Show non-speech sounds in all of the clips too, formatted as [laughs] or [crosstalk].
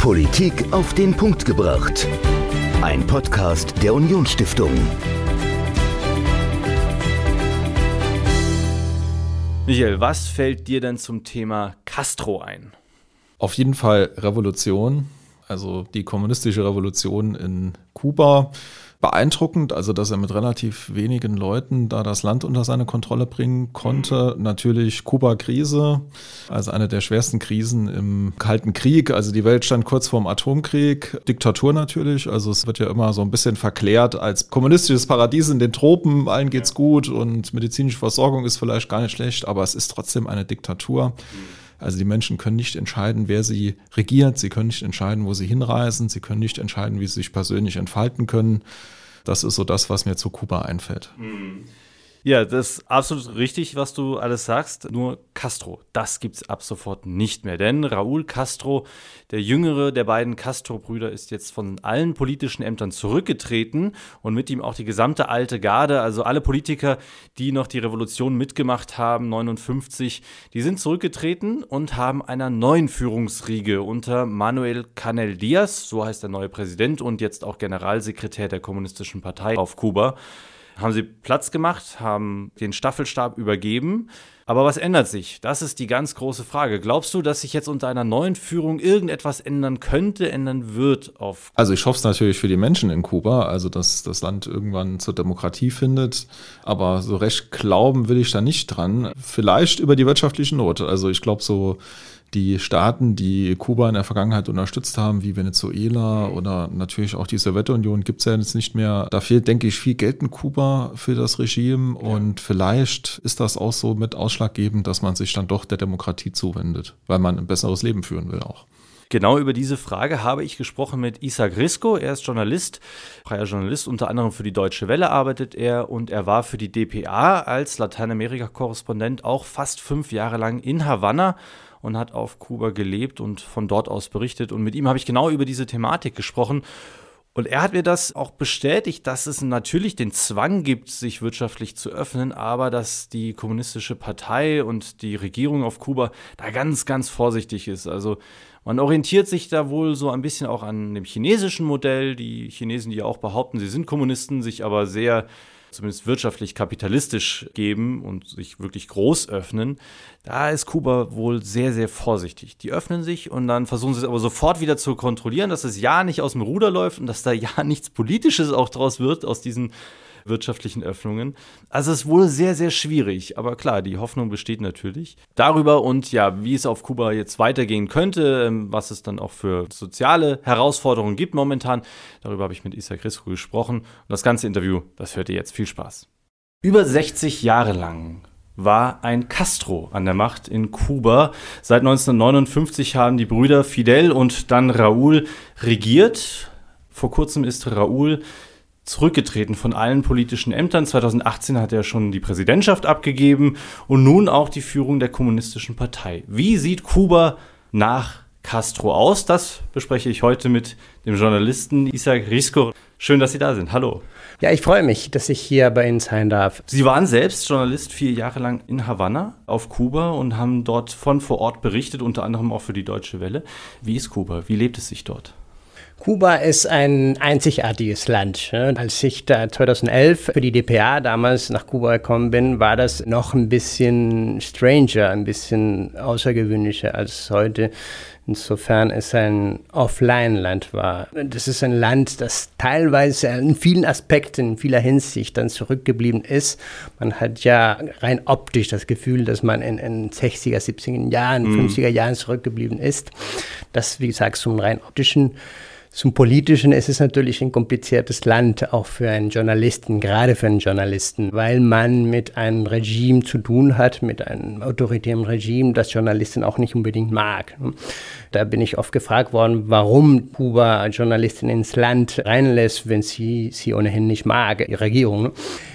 Politik auf den Punkt gebracht. Ein Podcast der Unionsstiftung. Michael, was fällt dir denn zum Thema Castro ein? Auf jeden Fall Revolution, also die kommunistische Revolution in Kuba beeindruckend, also dass er mit relativ wenigen Leuten da das Land unter seine Kontrolle bringen konnte. Mhm. Natürlich Kuba-Krise, also eine der schwersten Krisen im Kalten Krieg. Also die Welt stand kurz vorm Atomkrieg, Diktatur natürlich. Also es wird ja immer so ein bisschen verklärt als kommunistisches Paradies in den Tropen, allen geht's gut und medizinische Versorgung ist vielleicht gar nicht schlecht, aber es ist trotzdem eine Diktatur. Mhm. Also die Menschen können nicht entscheiden, wer sie regiert, sie können nicht entscheiden, wo sie hinreisen, sie können nicht entscheiden, wie sie sich persönlich entfalten können. Das ist so das, was mir zu Kuba einfällt. Mhm. Ja, das ist absolut richtig, was du alles sagst. Nur Castro, das gibt's ab sofort nicht mehr. Denn Raúl Castro, der jüngere der beiden Castro-Brüder, ist jetzt von allen politischen Ämtern zurückgetreten und mit ihm auch die gesamte alte Garde, also alle Politiker, die noch die Revolution mitgemacht haben, 59, die sind zurückgetreten und haben einer neuen Führungsriege unter Manuel Canel Diaz, so heißt der neue Präsident und jetzt auch Generalsekretär der Kommunistischen Partei auf Kuba, haben sie Platz gemacht, haben den Staffelstab übergeben. Aber was ändert sich? Das ist die ganz große Frage. Glaubst du, dass sich jetzt unter einer neuen Führung irgendetwas ändern könnte, ändern wird auf? Also ich hoffe es natürlich für die Menschen in Kuba, also dass das Land irgendwann zur Demokratie findet. Aber so recht glauben will ich da nicht dran. Vielleicht über die wirtschaftliche Not. Also ich glaube so die Staaten, die Kuba in der Vergangenheit unterstützt haben, wie Venezuela oder natürlich auch die Sowjetunion, gibt es ja jetzt nicht mehr. Da fehlt, denke ich, viel Geld in Kuba für das Regime und vielleicht ist das auch so mit ausschlaggebend, dass man sich dann doch der Demokratie zuwendet, weil man ein besseres Leben führen will auch. Genau über diese Frage habe ich gesprochen mit Isa Grisco. Er ist Journalist, freier Journalist, unter anderem für die Deutsche Welle arbeitet er und er war für die DPA als Lateinamerika-Korrespondent auch fast fünf Jahre lang in Havanna und hat auf Kuba gelebt und von dort aus berichtet. Und mit ihm habe ich genau über diese Thematik gesprochen. Und er hat mir das auch bestätigt, dass es natürlich den Zwang gibt, sich wirtschaftlich zu öffnen, aber dass die kommunistische Partei und die Regierung auf Kuba da ganz, ganz vorsichtig ist. Also man orientiert sich da wohl so ein bisschen auch an dem chinesischen Modell. Die Chinesen, die ja auch behaupten, sie sind Kommunisten, sich aber sehr zumindest wirtschaftlich kapitalistisch geben und sich wirklich groß öffnen, da ist Kuba wohl sehr, sehr vorsichtig. Die öffnen sich und dann versuchen sie es aber sofort wieder zu kontrollieren, dass es ja nicht aus dem Ruder läuft und dass da ja [laughs] nichts Politisches auch draus wird, aus diesen wirtschaftlichen Öffnungen. Also es wohl sehr, sehr schwierig. Aber klar, die Hoffnung besteht natürlich. Darüber und ja, wie es auf Kuba jetzt weitergehen könnte, ähm, was es dann auch für soziale Herausforderungen gibt momentan, darüber habe ich mit Isa Crisco gesprochen. Und das ganze Interview, das hört ihr jetzt. Viel Spaß. Über 60 Jahre lang war ein Castro an der Macht in Kuba. Seit 1959 haben die Brüder Fidel und dann Raúl regiert. Vor kurzem ist Raúl zurückgetreten von allen politischen Ämtern. 2018 hat er schon die Präsidentschaft abgegeben und nun auch die Führung der kommunistischen Partei. Wie sieht Kuba nach Castro aus? Das bespreche ich heute mit dem Journalisten Isaac Risco. Schön, dass Sie da sind. Hallo. Ja, ich freue mich, dass ich hier bei Ihnen sein darf. Sie waren selbst Journalist vier Jahre lang in Havanna auf Kuba und haben dort von vor Ort berichtet, unter anderem auch für die Deutsche Welle. Wie ist Kuba? Wie lebt es sich dort? Kuba ist ein einzigartiges Land. Als ich da 2011 für die DPA damals nach Kuba gekommen bin, war das noch ein bisschen stranger, ein bisschen außergewöhnlicher als heute. Insofern es ein Offline-Land war. Das ist ein Land, das teilweise in vielen Aspekten, in vieler Hinsicht dann zurückgeblieben ist. Man hat ja rein optisch das Gefühl, dass man in, in 60er, 70er Jahren, mhm. 50er Jahren zurückgeblieben ist. Das, wie gesagt, zum rein optischen zum Politischen ist es natürlich ein kompliziertes Land, auch für einen Journalisten, gerade für einen Journalisten, weil man mit einem Regime zu tun hat, mit einem autoritären Regime, das Journalisten auch nicht unbedingt mag. Da bin ich oft gefragt worden, warum Kuba Journalisten ins Land reinlässt, wenn sie sie ohnehin nicht mag, die Regierung.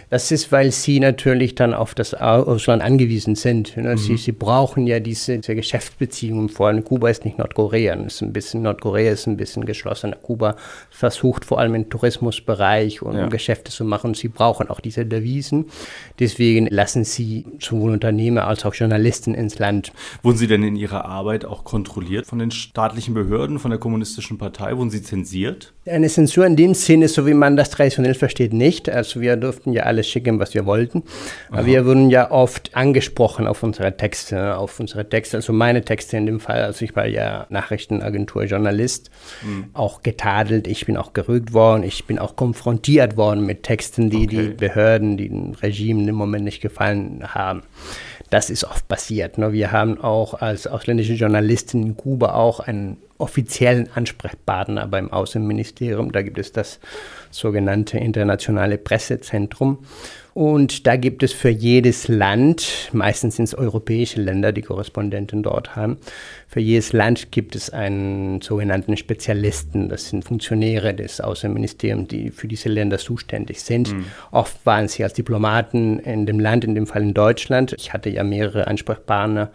Das ist, weil sie natürlich dann auf das Ausland angewiesen sind. Ne? Mhm. Sie, sie brauchen ja diese, diese Geschäftsbeziehungen vor allem. Kuba ist nicht Nordkorea. Ist ein bisschen, Nordkorea ist ein bisschen geschlossener. Kuba versucht vor allem im Tourismusbereich und ja. Geschäfte zu machen. Sie brauchen auch diese Devisen. Deswegen lassen sie sowohl Unternehmer als auch Journalisten ins Land. Wurden Sie denn in Ihrer Arbeit auch kontrolliert von den staatlichen Behörden, von der Kommunistischen Partei? Wurden Sie zensiert? Eine Zensur in dem Sinne, so wie man das traditionell versteht, nicht. Also wir durften ja alles schicken, was wir wollten. Aber wir wurden ja oft angesprochen auf unsere Texte, auf unsere Texte, also meine Texte in dem Fall. Also ich war ja Nachrichtenagentur-Journalist, mhm. auch getadelt. Ich bin auch gerügt worden. Ich bin auch konfrontiert worden mit Texten, die okay. die Behörden, die dem Regime im Moment nicht gefallen haben. Das ist oft passiert. Ne? Wir haben auch als ausländische Journalisten in Kuba auch einen offiziellen Ansprechpartner beim Außenministerium. Da gibt es das sogenannte internationale Pressezentrum. Und da gibt es für jedes Land, meistens sind es europäische Länder, die Korrespondenten dort haben, für jedes Land gibt es einen sogenannten Spezialisten. Das sind Funktionäre des Außenministeriums, die für diese Länder zuständig sind. Mhm. Oft waren sie als Diplomaten in dem Land, in dem Fall in Deutschland. Ich hatte ja mehrere Ansprechpartner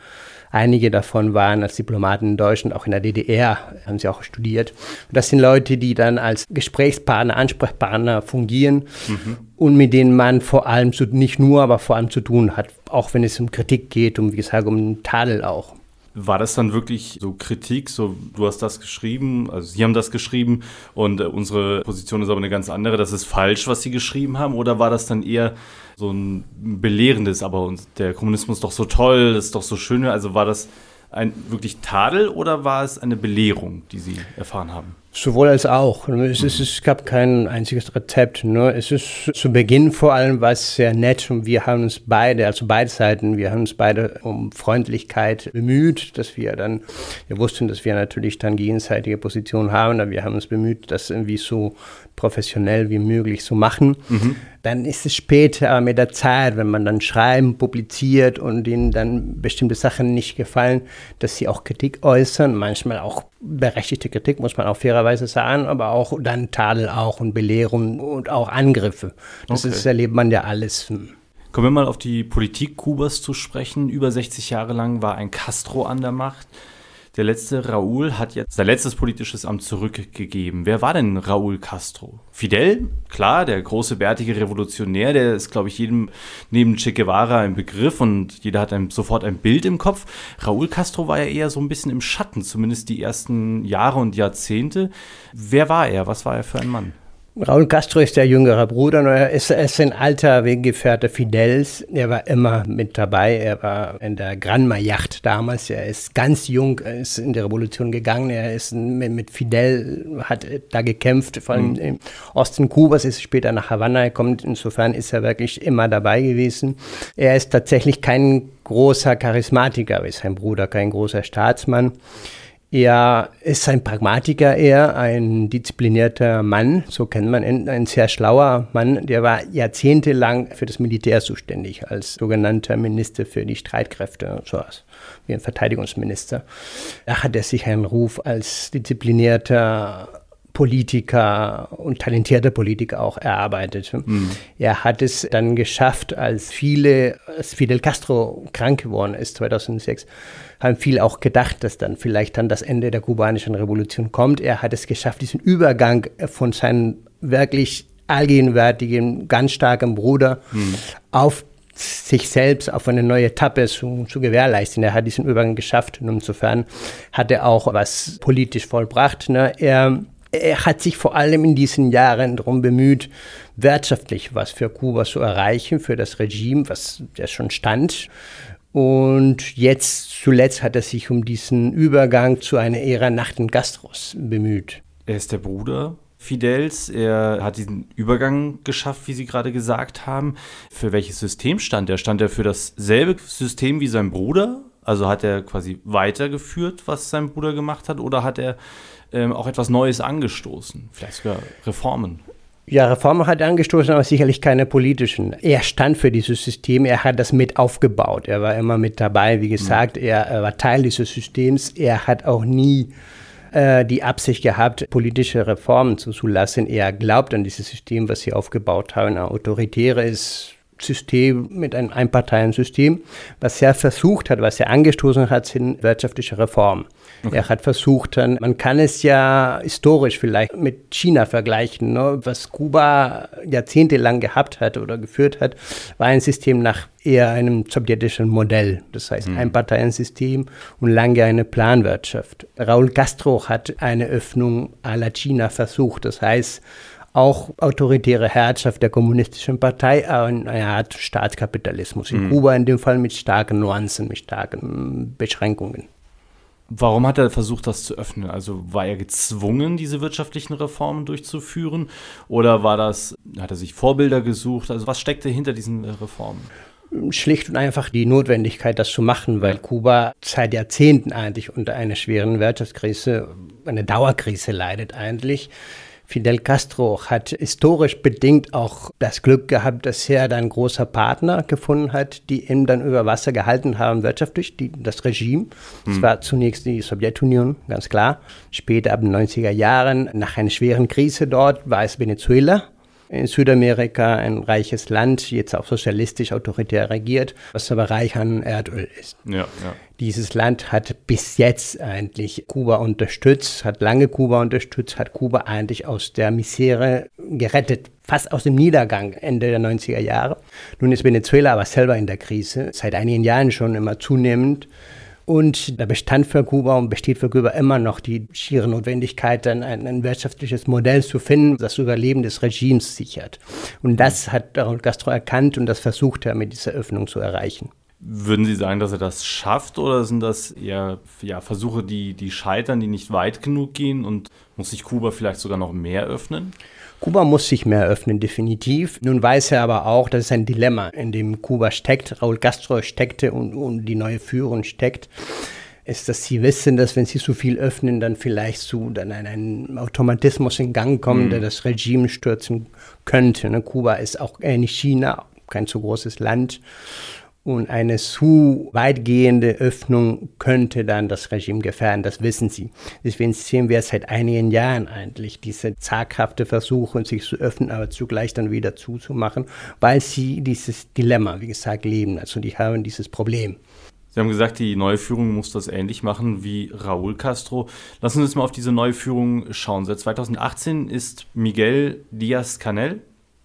Einige davon waren als Diplomaten in Deutschland, auch in der DDR, haben sie auch studiert. Und das sind Leute, die dann als Gesprächspartner, Ansprechpartner fungieren mhm. und mit denen man vor allem zu, nicht nur, aber vor allem zu tun hat, auch wenn es um Kritik geht, um, wie gesagt, um Tadel auch. War das dann wirklich so Kritik, so du hast das geschrieben, also sie haben das geschrieben und äh, unsere Position ist aber eine ganz andere, das ist falsch, was sie geschrieben haben, oder war das dann eher so ein belehrendes, aber der Kommunismus ist doch so toll, das ist doch so schön, also war das ein wirklich Tadel oder war es eine Belehrung, die Sie erfahren haben? Sowohl als auch. Es, ist, es gab kein einziges Rezept. Ne? Es ist zu Beginn vor allem was sehr nett und wir haben uns beide, also beide Seiten, wir haben uns beide um Freundlichkeit bemüht, dass wir dann, wir wussten, dass wir natürlich dann gegenseitige Positionen haben, aber wir haben uns bemüht, das irgendwie so professionell wie möglich zu machen. Mhm. Dann ist es später mit der Zeit, wenn man dann schreiben, publiziert und ihnen dann bestimmte Sachen nicht gefallen, dass sie auch Kritik äußern, manchmal auch berechtigte Kritik, muss man auch fairerweise sagen, aber auch dann Tadel auch und Belehrung und auch Angriffe. Das, okay. ist, erlebt man ja alles. Kommen wir mal auf die Politik Kubas zu sprechen. Über 60 Jahre lang war ein Castro an der Macht. Der letzte Raúl hat jetzt sein letztes politisches Amt zurückgegeben. Wer war denn Raúl Castro? Fidel, klar, der große bärtige Revolutionär, der ist, glaube ich, jedem neben Che Guevara ein Begriff und jeder hat ein, sofort ein Bild im Kopf. Raúl Castro war ja eher so ein bisschen im Schatten, zumindest die ersten Jahre und Jahrzehnte. Wer war er? Was war er für ein Mann? Raúl Castro ist der jüngere Bruder, er ist, er ist ein alter Weggefährte Fidels. Er war immer mit dabei. Er war in der Granma-Yacht damals. Er ist ganz jung, er ist in die Revolution gegangen. Er ist mit Fidel, hat da gekämpft, vor allem mhm. im Osten Kubas, ist später nach Havanna gekommen. Insofern ist er wirklich immer dabei gewesen. Er ist tatsächlich kein großer Charismatiker, ist sein Bruder, kein großer Staatsmann. Er ist ein Pragmatiker eher, ein disziplinierter Mann, so kennt man ihn, ein sehr schlauer Mann. Der war jahrzehntelang für das Militär zuständig, als sogenannter Minister für die Streitkräfte, so was, wie ein Verteidigungsminister. Da hat er sich einen Ruf als disziplinierter Politiker und talentierter Politiker auch erarbeitet. Mhm. Er hat es dann geschafft, als viele, als Fidel Castro krank geworden ist 2006, haben viele auch gedacht, dass dann vielleicht dann das Ende der kubanischen Revolution kommt. Er hat es geschafft, diesen Übergang von seinem wirklich allgegenwärtigen, ganz starken Bruder hm. auf sich selbst auf eine neue Etappe zu, zu, gewährleisten. Er hat diesen Übergang geschafft und insofern hat er auch was politisch vollbracht. Ne? Er, er hat sich vor allem in diesen Jahren darum bemüht, wirtschaftlich was für Kuba zu erreichen, für das Regime, was ja schon stand. Und jetzt zuletzt hat er sich um diesen Übergang zu einer Ära nach den Gastros bemüht. Er ist der Bruder Fidels. Er hat diesen Übergang geschafft, wie Sie gerade gesagt haben. Für welches System stand er? Stand er für dasselbe System wie sein Bruder? Also hat er quasi weitergeführt, was sein Bruder gemacht hat, oder hat er ähm, auch etwas Neues angestoßen? Vielleicht sogar Reformen? Ja, Reformen hat er angestoßen, aber sicherlich keine politischen. Er stand für dieses System, er hat das mit aufgebaut. Er war immer mit dabei, wie gesagt, er, er war Teil dieses Systems. Er hat auch nie äh, die Absicht gehabt, politische Reformen zuzulassen. Er glaubt an dieses System, was sie aufgebaut haben, ein autoritäres System mit einem Einparteiensystem. Was er versucht hat, was er angestoßen hat, sind wirtschaftliche Reformen. Okay. Er hat versucht, man kann es ja historisch vielleicht mit China vergleichen. Ne? Was Kuba jahrzehntelang gehabt hat oder geführt hat, war ein System nach eher einem sowjetischen Modell. Das heißt, mhm. ein Parteiensystem und lange eine Planwirtschaft. Raúl Castro hat eine Öffnung à la China versucht. Das heißt, auch autoritäre Herrschaft der kommunistischen Partei, eine Art Staatskapitalismus. In mhm. Kuba in dem Fall mit starken Nuancen, mit starken Beschränkungen. Warum hat er versucht, das zu öffnen? Also war er gezwungen, diese wirtschaftlichen Reformen durchzuführen? Oder war das, hat er sich Vorbilder gesucht? Also was steckte hinter diesen Reformen? Schlicht und einfach die Notwendigkeit, das zu machen, weil Kuba seit Jahrzehnten eigentlich unter einer schweren Wirtschaftskrise, eine Dauerkrise leidet eigentlich. Fidel Castro hat historisch bedingt auch das Glück gehabt, dass er dann großer Partner gefunden hat, die ihn dann über Wasser gehalten haben wirtschaftlich, die, das Regime. Das hm. war zunächst die Sowjetunion, ganz klar. Später ab den 90er Jahren, nach einer schweren Krise dort, war es Venezuela Südamerika ein reiches Land, jetzt auch sozialistisch autoritär regiert, was aber reich an Erdöl ist. Ja, ja. Dieses Land hat bis jetzt eigentlich Kuba unterstützt, hat lange Kuba unterstützt, hat Kuba eigentlich aus der Misere gerettet, fast aus dem Niedergang Ende der 90er Jahre. Nun ist Venezuela aber selber in der Krise, seit einigen Jahren schon immer zunehmend. Und da bestand für Kuba und besteht für Kuba immer noch die schiere Notwendigkeit, dann ein, ein wirtschaftliches Modell zu finden, das Überleben des Regimes sichert. Und das hat Raúl Castro erkannt und das versucht er mit dieser Öffnung zu erreichen. Würden Sie sagen, dass er das schafft oder sind das eher ja, Versuche, die, die scheitern, die nicht weit genug gehen und muss sich Kuba vielleicht sogar noch mehr öffnen? Kuba muss sich mehr öffnen, definitiv. Nun weiß er aber auch, das ist ein Dilemma, in dem Kuba steckt, Raúl Castro steckte und, und die neue Führung steckt ist, dass sie wissen, dass wenn sie zu viel öffnen, dann vielleicht zu dann ein, ein Automatismus in Gang kommt, mhm. der das Regime stürzen könnte. Ne? Kuba ist auch ähnlich China, kein zu großes Land. Und eine zu weitgehende Öffnung könnte dann das Regime gefährden, das wissen sie. Deswegen sehen wir seit einigen Jahren eigentlich diese zaghafte Versuche, sich zu öffnen, aber zugleich dann wieder zuzumachen, weil sie dieses Dilemma, wie gesagt, leben. Also die haben dieses Problem. Sie haben gesagt, die neue Führung muss das ähnlich machen wie Raúl Castro. Lassen Sie uns mal auf diese neue Führung schauen. Seit 2018 ist Miguel Díaz-Canel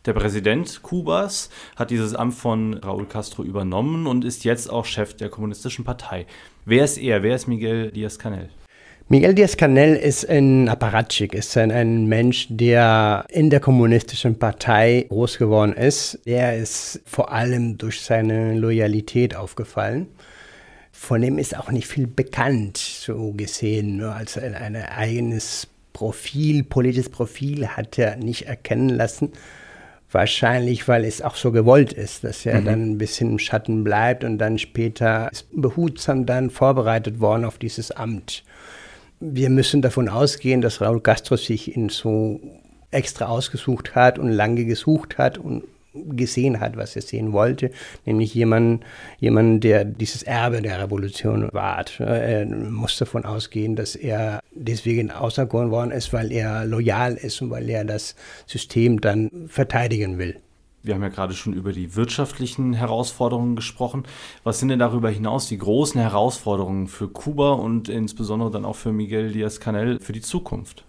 der Präsident Kubas hat dieses Amt von Raúl Castro übernommen und ist jetzt auch Chef der Kommunistischen Partei. Wer ist er? Wer ist Miguel Díaz-Canel? Miguel Díaz-Canel ist ein Apparatschik, ist ein, ein, Mensch, der in der kommunistischen Partei groß geworden ist. Er ist vor allem durch seine Loyalität aufgefallen. Von ihm ist auch nicht viel bekannt, so gesehen, nur als ein, ein eigenes Profil, politisches Profil hat er nicht erkennen lassen. Wahrscheinlich, weil es auch so gewollt ist, dass er mhm. dann ein bisschen im Schatten bleibt und dann später ist behutsam dann vorbereitet worden auf dieses Amt. Wir müssen davon ausgehen, dass Raúl Castro sich ihn so extra ausgesucht hat und lange gesucht hat und gesehen hat, was er sehen wollte, nämlich jemanden, jemanden, der dieses Erbe der Revolution wahrt. Er muss davon ausgehen, dass er deswegen auserkoren worden ist, weil er loyal ist und weil er das System dann verteidigen will. Wir haben ja gerade schon über die wirtschaftlichen Herausforderungen gesprochen. Was sind denn darüber hinaus die großen Herausforderungen für Kuba und insbesondere dann auch für Miguel Díaz-Canel für die Zukunft?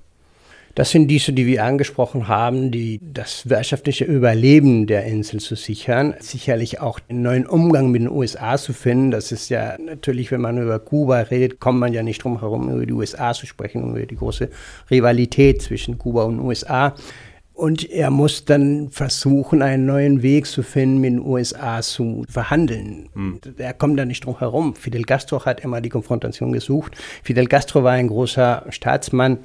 Das sind diese, die wir angesprochen haben, die das wirtschaftliche Überleben der Insel zu sichern. Sicherlich auch einen neuen Umgang mit den USA zu finden. Das ist ja natürlich, wenn man über Kuba redet, kommt man ja nicht drum herum, über die USA zu sprechen, über die große Rivalität zwischen Kuba und USA. Und er muss dann versuchen, einen neuen Weg zu finden, mit den USA zu verhandeln. Hm. Er kommt da nicht drum herum. Fidel Castro hat immer die Konfrontation gesucht. Fidel Castro war ein großer Staatsmann,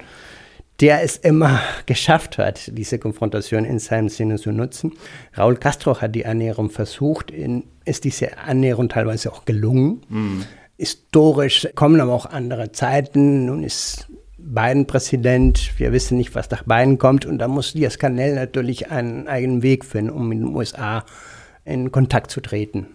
der es immer geschafft hat, diese Konfrontation in seinem Sinne zu nutzen. Raúl Castro hat die Annäherung versucht, in, ist diese Annäherung teilweise auch gelungen. Mhm. Historisch kommen aber auch andere Zeiten. Nun ist Biden Präsident, wir wissen nicht, was nach Biden kommt und da muss Diaz Canel natürlich einen eigenen Weg finden, um mit den USA in Kontakt zu treten.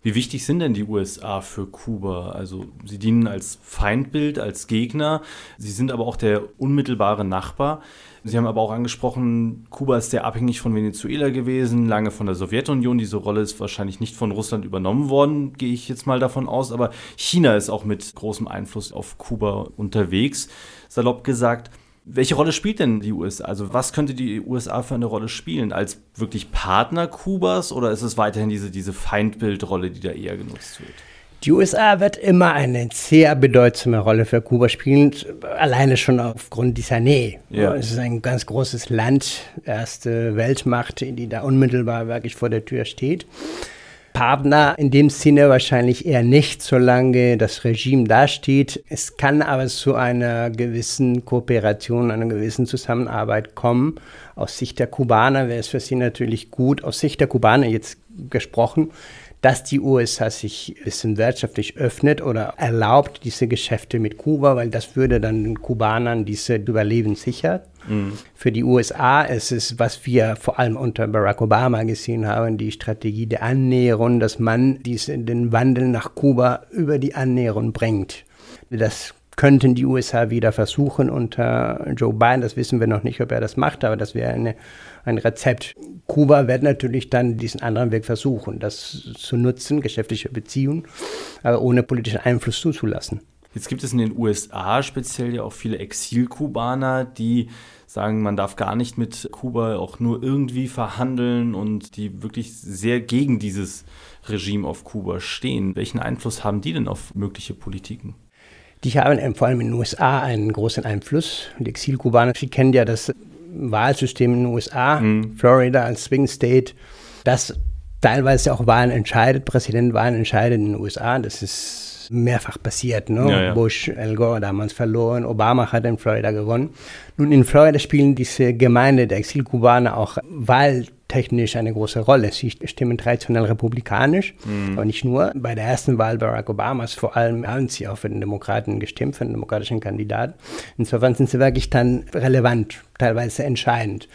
Wie wichtig sind denn die USA für Kuba? Also sie dienen als Feindbild, als Gegner, sie sind aber auch der unmittelbare Nachbar. Sie haben aber auch angesprochen, Kuba ist sehr abhängig von Venezuela gewesen, lange von der Sowjetunion. Diese Rolle ist wahrscheinlich nicht von Russland übernommen worden, gehe ich jetzt mal davon aus. Aber China ist auch mit großem Einfluss auf Kuba unterwegs. Salopp gesagt, welche Rolle spielt denn die USA? Also was könnte die USA für eine Rolle spielen? Als wirklich Partner Kubas oder ist es weiterhin diese, diese Feindbildrolle, die da eher genutzt wird? Die USA wird immer eine sehr bedeutsame Rolle für Kuba spielen, alleine schon aufgrund dieser Nähe. Ja. Es ist ein ganz großes Land, erste Weltmacht, die da unmittelbar wirklich vor der Tür steht. Partner in dem Sinne wahrscheinlich eher nicht, solange das Regime dasteht. Es kann aber zu einer gewissen Kooperation, einer gewissen Zusammenarbeit kommen. Aus Sicht der Kubaner wäre es für sie natürlich gut, aus Sicht der Kubaner jetzt gesprochen, dass die USA sich ein bisschen wirtschaftlich öffnet oder erlaubt diese Geschäfte mit Kuba, weil das würde dann den Kubanern diese Überleben sichern. Mhm. Für die USA ist es, was wir vor allem unter Barack Obama gesehen haben, die Strategie der Annäherung, dass man diese, den Wandel nach Kuba über die Annäherung bringt. Das könnten die USA wieder versuchen unter Joe Biden. Das wissen wir noch nicht, ob er das macht, aber das wäre eine, ein Rezept. Kuba wird natürlich dann diesen anderen Weg versuchen, das zu nutzen, geschäftliche Beziehungen, aber ohne politischen Einfluss zuzulassen. Jetzt gibt es in den USA speziell ja auch viele Exilkubaner, die sagen, man darf gar nicht mit Kuba auch nur irgendwie verhandeln und die wirklich sehr gegen dieses Regime auf Kuba stehen. Welchen Einfluss haben die denn auf mögliche Politiken? Die haben vor allem in den USA einen großen Einfluss. Die Exilkubaner, Sie kennen ja das Wahlsystem in den USA, mhm. Florida als Swing State, das teilweise auch Wahlen entscheidet, Präsidentwahlen entscheidet in den USA. Das ist mehrfach passiert. Ne? Ja, ja. Bush, Al Gore damals verloren, Obama hat in Florida gewonnen. Nun, in Florida spielen diese Gemeinde der Exilkubaner auch Wahl technisch eine große Rolle. Sie stimmen traditionell republikanisch, mhm. aber nicht nur. Bei der ersten Wahl Barack Obamas vor allem haben sie auch für den Demokraten gestimmt, für den demokratischen Kandidaten. Insofern sind sie wirklich dann relevant, teilweise entscheidend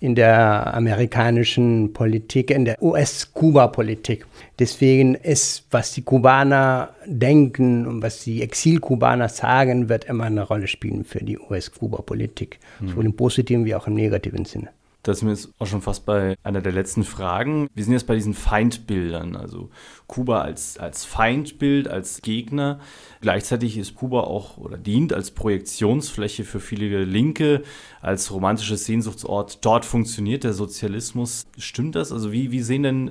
in der amerikanischen Politik, in der US-Kuba-Politik. Deswegen ist, was die Kubaner denken und was die Exilkubaner sagen, wird immer eine Rolle spielen für die US-Kuba-Politik, mhm. sowohl im positiven wie auch im negativen Sinne. Da sind wir jetzt auch schon fast bei einer der letzten Fragen. Wir sind jetzt bei diesen Feindbildern, also Kuba als, als Feindbild, als Gegner. Gleichzeitig ist Kuba auch oder dient als Projektionsfläche für viele Linke, als romantisches Sehnsuchtsort. Dort funktioniert der Sozialismus. Stimmt das? Also wie, wie sehen denn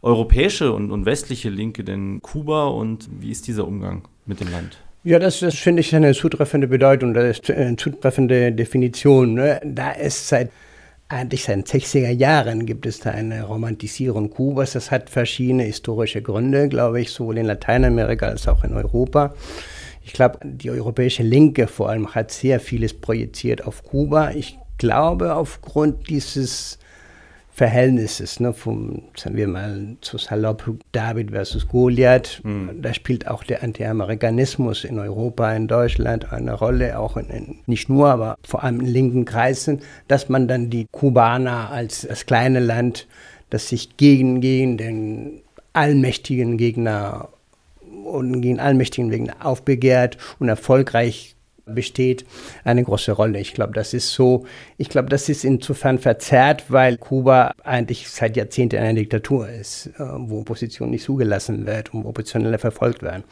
europäische und, und westliche Linke denn Kuba und wie ist dieser Umgang mit dem Land? Ja, das, das finde ich eine zutreffende Bedeutung, das ist eine zutreffende Definition. Ne? Da ist seit eigentlich seit den 60er Jahren gibt es da eine Romantisierung Kubas. Das hat verschiedene historische Gründe, glaube ich, sowohl in Lateinamerika als auch in Europa. Ich glaube, die europäische Linke vor allem hat sehr vieles projiziert auf Kuba. Ich glaube, aufgrund dieses Verhältnisses, ne, vom, sagen wir mal, zu salopp David versus Goliath. Mhm. Da spielt auch der Anti-Amerikanismus in Europa, in Deutschland eine Rolle, auch in, in, nicht nur, aber vor allem in linken Kreisen, dass man dann die Kubaner als das kleine Land, das sich gegen, gegen den allmächtigen Gegner und gegen allmächtigen Gegner aufbegehrt und erfolgreich besteht eine große Rolle. Ich glaube, das ist so, ich glaube, das ist insofern verzerrt, weil Kuba eigentlich seit Jahrzehnten eine Diktatur ist, äh, wo Opposition nicht zugelassen wird und Oppositionelle verfolgt werden.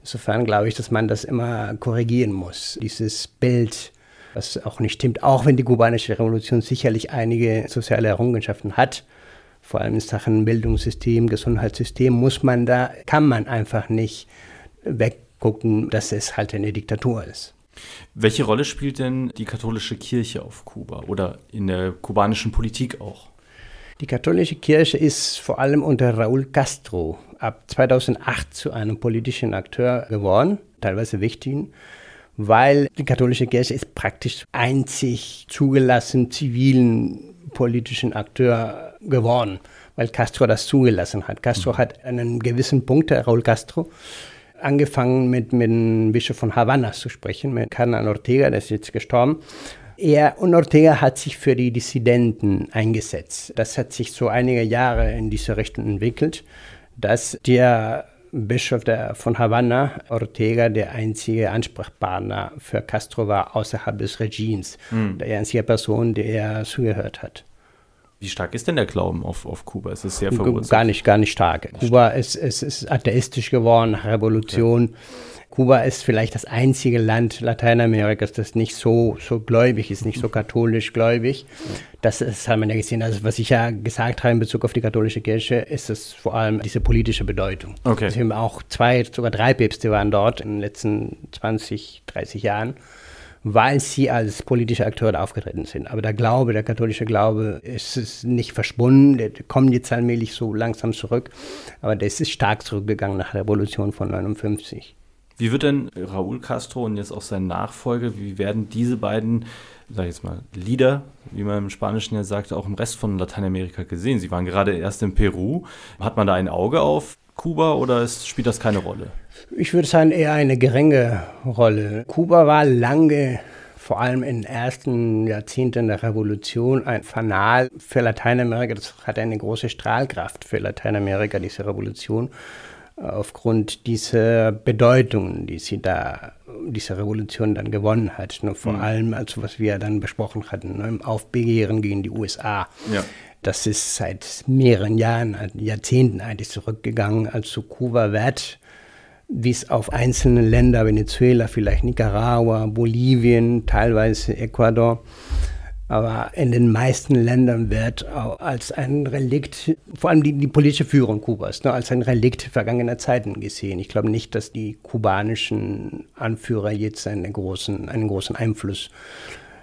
Insofern glaube ich, dass man das immer korrigieren muss. Dieses Bild, was auch nicht stimmt, auch wenn die kubanische Revolution sicherlich einige soziale Errungenschaften hat, vor allem in Sachen Bildungssystem, Gesundheitssystem, muss man da, kann man einfach nicht weggucken, dass es halt eine Diktatur ist. Welche Rolle spielt denn die katholische Kirche auf Kuba oder in der kubanischen Politik auch? Die katholische Kirche ist vor allem unter Raúl Castro ab 2008 zu einem politischen Akteur geworden, teilweise wichtigen, weil die katholische Kirche ist praktisch einzig zugelassen zivilen politischen Akteur geworden, weil Castro das zugelassen hat. Castro mhm. hat einen gewissen Punkt, der Raúl Castro, angefangen mit, mit dem Bischof von Havanna zu sprechen, mit Carnan Ortega, der ist jetzt gestorben. Er und Ortega hat sich für die Dissidenten eingesetzt. Das hat sich so einige Jahre in diese Richtung entwickelt. dass der Bischof der, von Havanna, Ortega, der einzige Ansprechpartner für Castro war außerhalb des Regimes, mhm. der einzige Person, der er zugehört hat. Wie stark ist denn der Glauben auf, auf Kuba? Es ist sehr verwurzelt. Gar nicht, gar nicht stark. Kuba ist, ist, ist atheistisch geworden nach Revolution. Okay. Kuba ist vielleicht das einzige Land Lateinamerikas, das nicht so, so gläubig ist, nicht so [laughs] katholisch gläubig. Das ist, haben wir ja gesehen. Also, was ich ja gesagt habe in Bezug auf die katholische Kirche, ist es vor allem diese politische Bedeutung. Okay. Es haben auch zwei, sogar drei Päpste waren dort in den letzten 20, 30 Jahren weil sie als politische Akteure aufgetreten sind. Aber der Glaube, der katholische Glaube, ist, ist nicht verschwunden, der kommt jetzt allmählich so langsam zurück, aber das ist stark zurückgegangen nach der Revolution von 59. Wie wird denn Raúl Castro und jetzt auch sein Nachfolger, wie werden diese beiden, sag ich jetzt mal, Lieder, wie man im Spanischen ja sagt, auch im Rest von Lateinamerika gesehen? Sie waren gerade erst in Peru. Hat man da ein Auge auf Kuba oder ist, spielt das keine Rolle? Ich würde sagen, eher eine geringe Rolle. Kuba war lange vor allem in den ersten Jahrzehnten der Revolution ein Fanal für Lateinamerika. Das hat eine große Strahlkraft für Lateinamerika, diese Revolution aufgrund dieser Bedeutung, die sie da, diese Revolution dann gewonnen hat. Ne? Vor mhm. allem, also was wir dann besprochen hatten, ne? im Aufbegehren gegen die USA. Ja. Das ist seit mehreren Jahren, Jahrzehnten eigentlich zurückgegangen. Also Kuba wird, wie es auf einzelne Länder, Venezuela, vielleicht Nicaragua, Bolivien, teilweise Ecuador, aber in den meisten Ländern wird als ein Relikt, vor allem die, die politische Führung Kubas, ne, als ein Relikt vergangener Zeiten gesehen. Ich glaube nicht, dass die kubanischen Anführer jetzt einen großen, einen großen Einfluss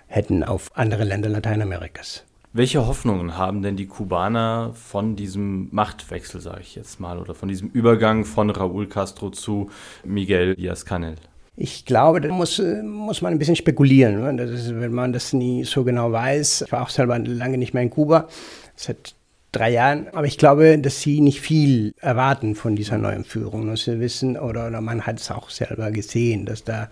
hätten auf andere Länder Lateinamerikas. Welche Hoffnungen haben denn die Kubaner von diesem Machtwechsel, sage ich jetzt mal, oder von diesem Übergang von Raúl Castro zu Miguel Díaz-Canel? Ich glaube, da muss, muss man ein bisschen spekulieren, ne? ist, wenn man das nie so genau weiß. Ich war auch selber lange nicht mehr in Kuba, seit drei Jahren. Aber ich glaube, dass sie nicht viel erwarten von dieser neuen Führung. Ne? Sie wissen, oder, oder man hat es auch selber gesehen, dass da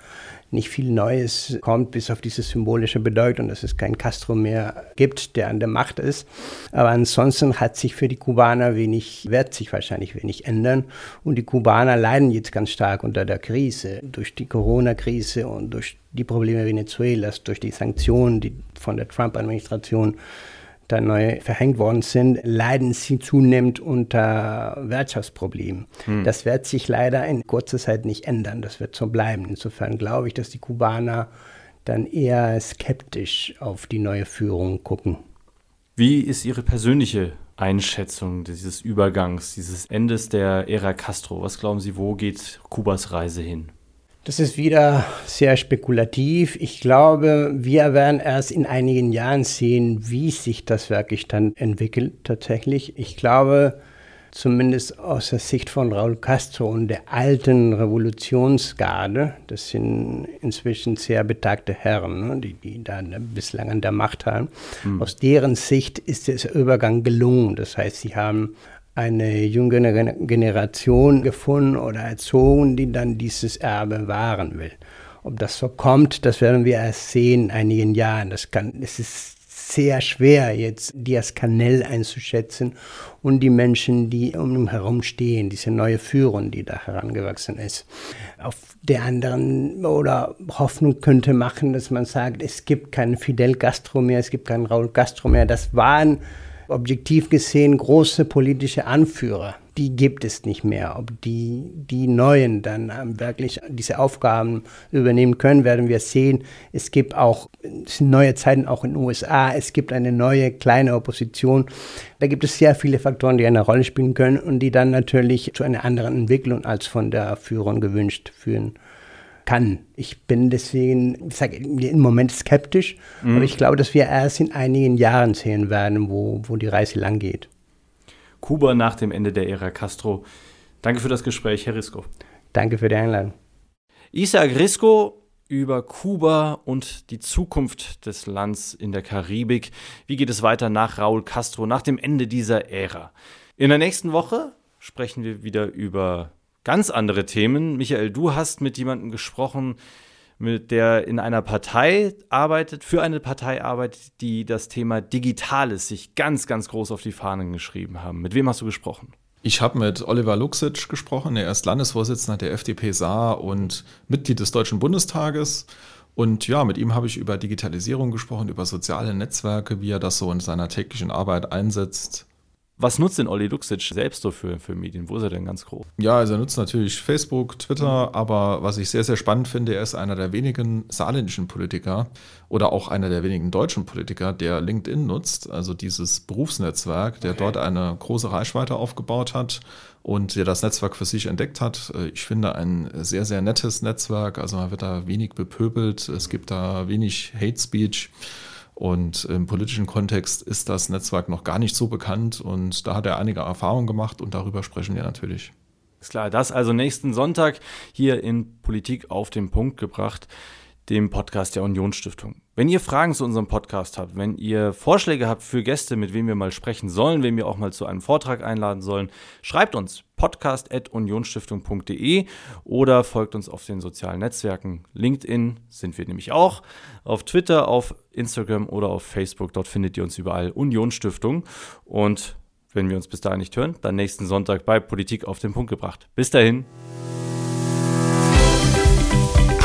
nicht viel Neues kommt, bis auf diese symbolische Bedeutung, dass es kein Castro mehr gibt, der an der Macht ist. Aber ansonsten hat sich für die Kubaner wenig, wird sich wahrscheinlich wenig ändern. Und die Kubaner leiden jetzt ganz stark unter der Krise, durch die Corona-Krise und durch die Probleme Venezuelas, durch die Sanktionen, die von der Trump-Administration da neu verhängt worden sind, leiden sie zunehmend unter Wirtschaftsproblemen. Hm. Das wird sich leider in kurzer Zeit nicht ändern. Das wird so bleiben. Insofern glaube ich, dass die Kubaner dann eher skeptisch auf die neue Führung gucken. Wie ist Ihre persönliche Einschätzung dieses Übergangs, dieses Endes der Ära Castro? Was glauben Sie, wo geht Kubas Reise hin? Das ist wieder sehr spekulativ. Ich glaube, wir werden erst in einigen Jahren sehen, wie sich das wirklich dann entwickelt tatsächlich. Ich glaube, zumindest aus der Sicht von Raúl Castro und der alten Revolutionsgarde, das sind inzwischen sehr betagte Herren, ne, die, die da bislang an der Macht haben, mhm. aus deren Sicht ist der Übergang gelungen. Das heißt, sie haben eine jüngere Generation gefunden oder erzogen, die dann dieses Erbe wahren will. Ob das so kommt, das werden wir erst sehen in einigen Jahren. Das kann, es ist sehr schwer, jetzt Diaz Canel einzuschätzen und die Menschen, die um ihn herum stehen, diese neue Führung, die da herangewachsen ist. Auf der anderen oder Hoffnung könnte machen, dass man sagt, es gibt keinen Fidel Castro mehr, es gibt keinen Raúl Castro mehr. Das waren objektiv gesehen große politische Anführer, die gibt es nicht mehr. Ob die, die Neuen dann ähm, wirklich diese Aufgaben übernehmen können, werden wir sehen. Es gibt auch es sind neue Zeiten auch in den USA. Es gibt eine neue kleine Opposition. Da gibt es sehr viele Faktoren, die eine Rolle spielen können und die dann natürlich zu einer anderen Entwicklung als von der Führung gewünscht führen kann. Ich bin deswegen, ich sage im Moment skeptisch, mhm. aber ich glaube, dass wir erst in einigen Jahren sehen werden, wo, wo die Reise lang geht. Kuba nach dem Ende der Ära Castro. Danke für das Gespräch, Herr Risco. Danke für die Einladung. Isaac Risco über Kuba und die Zukunft des Landes in der Karibik. Wie geht es weiter nach Raúl Castro, nach dem Ende dieser Ära? In der nächsten Woche sprechen wir wieder über ganz andere Themen. Michael, du hast mit jemandem gesprochen, mit der in einer Partei arbeitet, für eine Partei arbeitet, die das Thema Digitales sich ganz, ganz groß auf die Fahnen geschrieben haben. Mit wem hast du gesprochen? Ich habe mit Oliver Luxic gesprochen. Er ist Landesvorsitzender der FDP Saar und Mitglied des Deutschen Bundestages. Und ja, mit ihm habe ich über Digitalisierung gesprochen, über soziale Netzwerke, wie er das so in seiner täglichen Arbeit einsetzt. Was nutzt denn Olli Luxic selbst so für, für Medien? Wo ist er denn ganz groß? Ja, also er nutzt natürlich Facebook, Twitter, aber was ich sehr, sehr spannend finde, er ist einer der wenigen saarländischen Politiker oder auch einer der wenigen deutschen Politiker, der LinkedIn nutzt, also dieses Berufsnetzwerk, der okay. dort eine große Reichweite aufgebaut hat und der das Netzwerk für sich entdeckt hat. Ich finde ein sehr, sehr nettes Netzwerk, also man wird da wenig bepöbelt, es gibt da wenig Hate Speech. Und im politischen Kontext ist das Netzwerk noch gar nicht so bekannt und da hat er einige Erfahrungen gemacht und darüber sprechen wir natürlich. Ist klar, das also nächsten Sonntag hier in Politik auf den Punkt gebracht dem Podcast der Unionsstiftung. Wenn ihr Fragen zu unserem Podcast habt, wenn ihr Vorschläge habt für Gäste, mit wem wir mal sprechen sollen, wem wir auch mal zu einem Vortrag einladen sollen, schreibt uns podcast.unionstiftung.de oder folgt uns auf den sozialen Netzwerken. LinkedIn sind wir nämlich auch, auf Twitter, auf Instagram oder auf Facebook. Dort findet ihr uns überall Unionsstiftung. Und wenn wir uns bis dahin nicht hören, dann nächsten Sonntag bei Politik auf den Punkt gebracht. Bis dahin.